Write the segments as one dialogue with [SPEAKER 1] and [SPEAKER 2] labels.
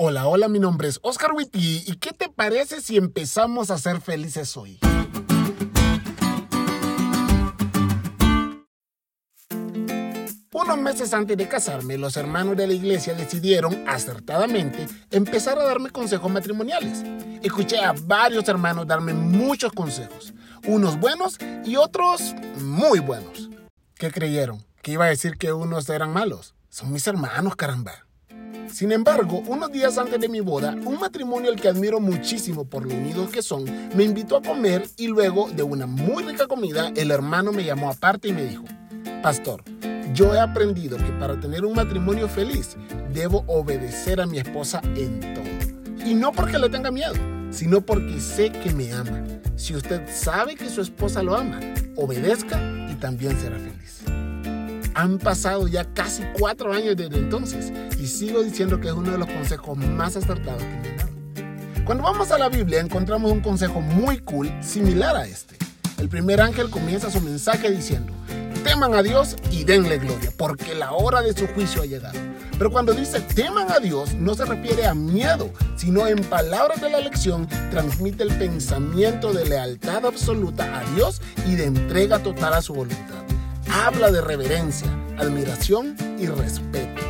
[SPEAKER 1] Hola, hola, mi nombre es Oscar Witty. ¿Y qué te parece si empezamos a ser felices hoy? Unos meses antes de casarme, los hermanos de la iglesia decidieron, acertadamente, empezar a darme consejos matrimoniales. Escuché a varios hermanos darme muchos consejos, unos buenos y otros muy buenos. ¿Qué creyeron? ¿Que iba a decir que unos eran malos? Son mis hermanos, caramba. Sin embargo, unos días antes de mi boda, un matrimonio al que admiro muchísimo por lo unidos que son, me invitó a comer y luego de una muy rica comida, el hermano me llamó aparte y me dijo, Pastor, yo he aprendido que para tener un matrimonio feliz, debo obedecer a mi esposa en todo. Y no porque le tenga miedo, sino porque sé que me ama. Si usted sabe que su esposa lo ama, obedezca y también será feliz. Han pasado ya casi cuatro años desde entonces y sigo diciendo que es uno de los consejos más acertados que me han. Cuando vamos a la Biblia encontramos un consejo muy cool similar a este. El primer ángel comienza su mensaje diciendo, teman a Dios y denle gloria, porque la hora de su juicio ha llegado. Pero cuando dice teman a Dios, no se refiere a miedo, sino en palabras de la lección transmite el pensamiento de lealtad absoluta a Dios y de entrega total a su voluntad habla de reverencia, admiración y respeto.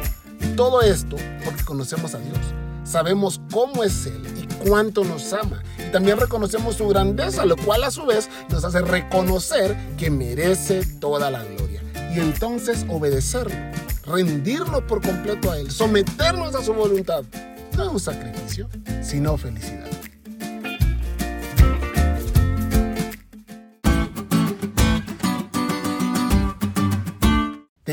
[SPEAKER 1] Todo esto porque conocemos a Dios, sabemos cómo es Él y cuánto nos ama. Y también reconocemos su grandeza, lo cual a su vez nos hace reconocer que merece toda la gloria. Y entonces obedecerlo, rendirnos por completo a Él, someternos a su voluntad. No es un sacrificio, sino felicidad.